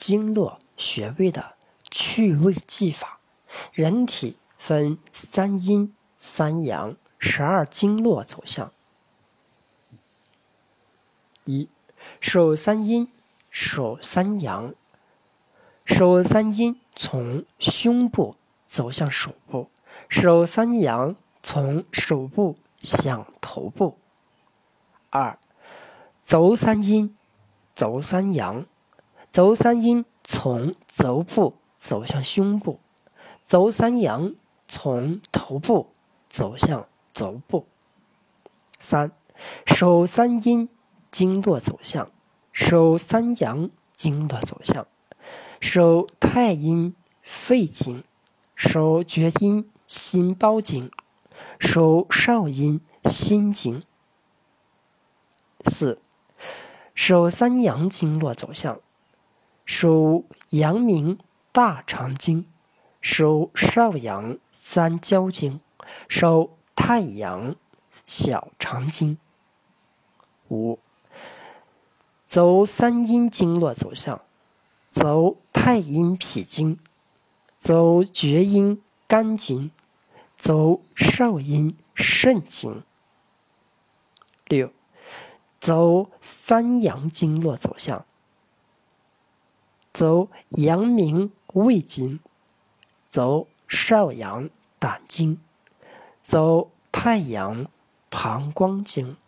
经络穴位的去位技法。人体分三阴三阳十二经络走向。一，手三阴，手三阳。手三阴从胸部走向手部，手三阳从手部向头部。二，足三阴，足三阳。足三阴从足部走向胸部，足三阳从头部走向足部。三，手三阴经络走向，手三阳经络走向。手太阴肺经，手厥阴心包经，手少阴心经。四，手三阳经络走向，属阳明大肠经，属少阳三焦经，手太阳小肠经。五，走三阴经络走向。走太阴脾经，走厥阴肝经，走少阴肾经。六，走三阳经络走向，走阳明胃经，走少阳胆经，走太阳膀胱经。